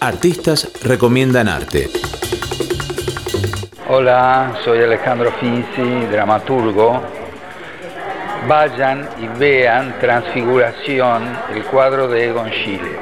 Artistas recomiendan arte. Hola, soy Alejandro Finzi, dramaturgo. Vayan y vean Transfiguración, el cuadro de Egon Schiele.